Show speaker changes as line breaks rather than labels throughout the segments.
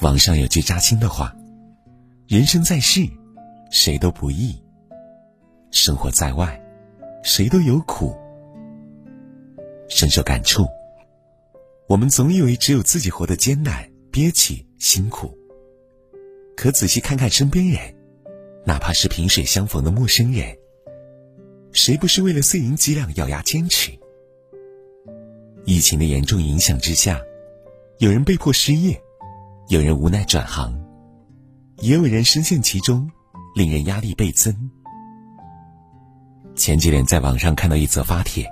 网上有句扎心的话：“人生在世，谁都不易；生活在外，谁都有苦。”深受感触。我们总以为只有自己活得艰难、憋屈、辛苦，可仔细看看身边人，哪怕是萍水相逢的陌生人，谁不是为了碎银几两咬牙坚持？疫情的严重影响之下，有人被迫失业，有人无奈转行，也有人深陷其中，令人压力倍增。前几天在网上看到一则发帖，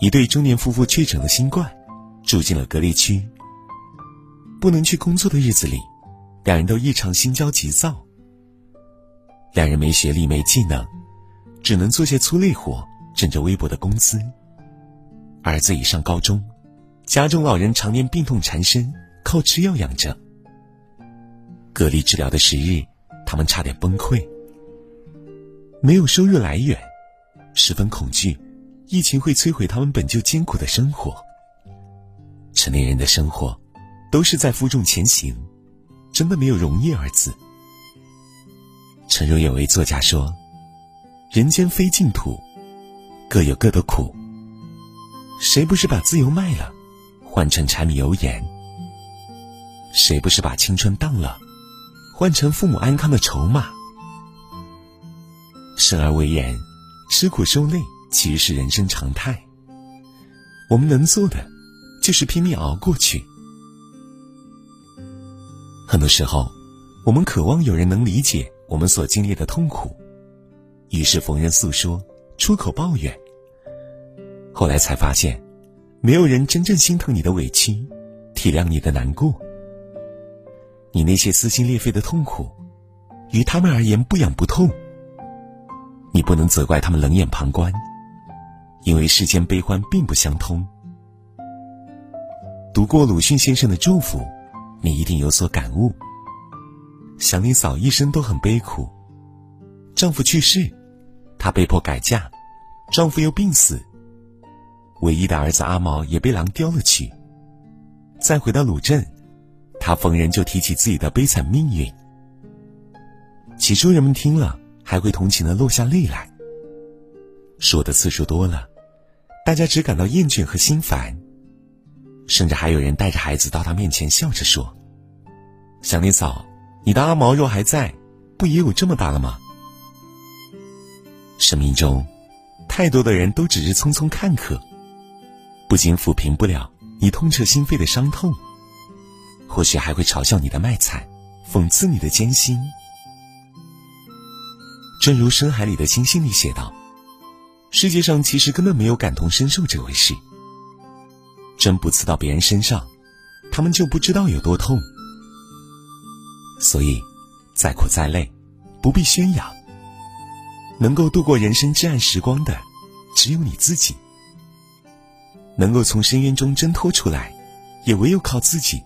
一对中年夫妇确诊了新冠。住进了隔离区，不能去工作的日子里，两人都异常心焦急躁。两人没学历没技能，只能做些粗累活，挣着微薄的工资。儿子已上高中，家中老人常年病痛缠身，靠吃药养着。隔离治疗的时日，他们差点崩溃。没有收入来源，十分恐惧，疫情会摧毁他们本就艰苦的生活。成年人的生活，都是在负重前行，真的没有容易二字。陈如有位作家说：“人间非净土，各有各的苦。谁不是把自由卖了，换成柴米油盐？谁不是把青春当了，换成父母安康的筹码？生而为人，吃苦受累其实是人生常态。我们能做的。”就是拼命熬过去。很多时候，我们渴望有人能理解我们所经历的痛苦，于是逢人诉说，出口抱怨。后来才发现，没有人真正心疼你的委屈，体谅你的难过。你那些撕心裂肺的痛苦，于他们而言不痒不痛。你不能责怪他们冷眼旁观，因为世间悲欢并不相通。读过鲁迅先生的祝福，你一定有所感悟。祥林嫂一生都很悲苦，丈夫去世，她被迫改嫁，丈夫又病死，唯一的儿子阿毛也被狼叼了去。再回到鲁镇，他逢人就提起自己的悲惨命运。起初人们听了还会同情的落下泪来，说的次数多了，大家只感到厌倦和心烦。甚至还有人带着孩子到他面前，笑着说：“祥林嫂，你的阿毛若还在，不也有这么大了吗？”生命中，太多的人都只是匆匆看客，不仅抚平不了你痛彻心扉的伤痛，或许还会嘲笑你的卖惨，讽刺你的艰辛。正如《深海里的星星》里写道：“世界上其实根本没有感同身受这回事。”针不刺到别人身上，他们就不知道有多痛。所以，再苦再累，不必宣扬。能够度过人生至暗时光的，只有你自己。能够从深渊中挣脱出来，也唯有靠自己。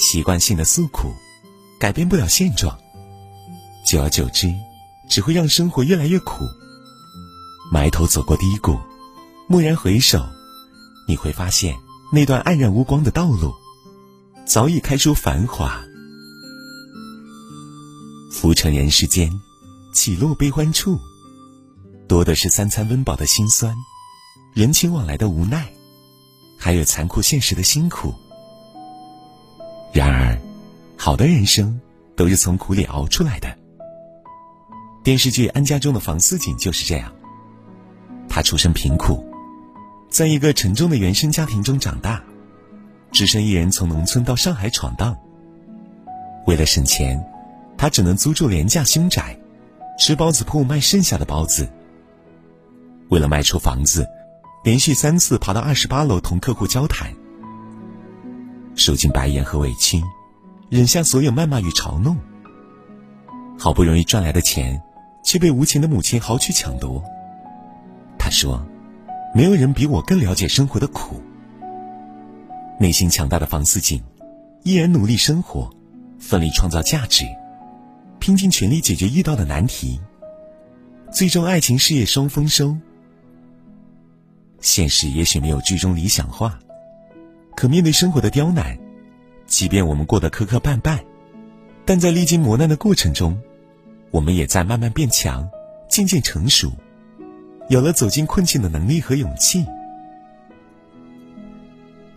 习惯性的诉苦，改变不了现状。久而久之，只会让生活越来越苦。埋头走过低谷，蓦然回首。你会发现，那段黯然无光的道路，早已开出繁华。浮沉人世间，起落悲欢处，多的是三餐温饱的辛酸，人情往来的无奈，还有残酷现实的辛苦。然而，好的人生都是从苦里熬出来的。电视剧《安家》中的房思锦就是这样，她出身贫苦。在一个沉重的原生家庭中长大，只身一人从农村到上海闯荡。为了省钱，他只能租住廉价凶宅，吃包子铺卖剩下的包子。为了卖出房子，连续三次爬到二十八楼同客户交谈，受尽白眼和委屈，忍下所有谩骂与嘲弄。好不容易赚来的钱，却被无情的母亲豪取抢夺。他说。没有人比我更了解生活的苦。内心强大的房思锦，依然努力生活，奋力创造价值，拼尽全力解决遇到的难题，最终爱情事业双丰收。现实也许没有剧中理想化，可面对生活的刁难，即便我们过得磕磕绊绊，但在历经磨难的过程中，我们也在慢慢变强，渐渐成熟，有了走进困境的能力和勇气。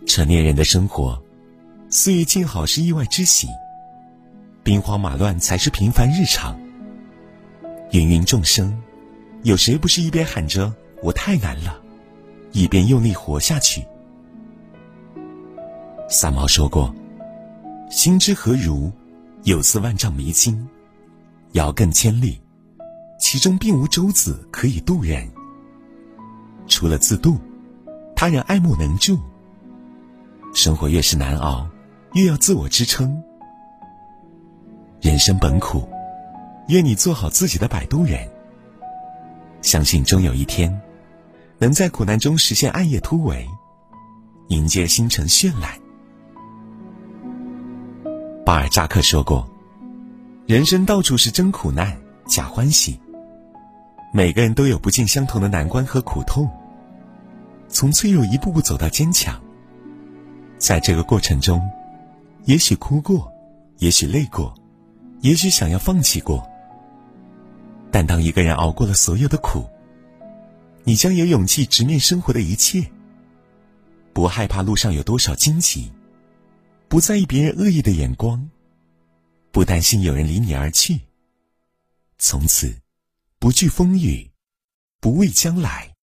成年人的生活，岁月静好是意外之喜，兵荒马乱才是平凡日常。芸芸众生，有谁不是一边喊着“我太难了”，一边用力活下去？三毛说过：“心之何如？有似万丈迷津，遥亘千里，其中并无舟子可以渡人。除了自渡，他人爱莫能助。生活越是难熬，越要自我支撑。人生本苦，愿你做好自己的摆渡人。相信终有一天，能在苦难中实现暗夜突围，迎接星辰绚烂。”巴尔扎克说过：“人生到处是真苦难假欢喜，每个人都有不尽相同的难关和苦痛。从脆弱一步步走到坚强，在这个过程中，也许哭过，也许累过，也许想要放弃过。但当一个人熬过了所有的苦，你将有勇气直面生活的一切，不害怕路上有多少荆棘。”不在意别人恶意的眼光，不担心有人离你而去。从此，不惧风雨，不畏将来。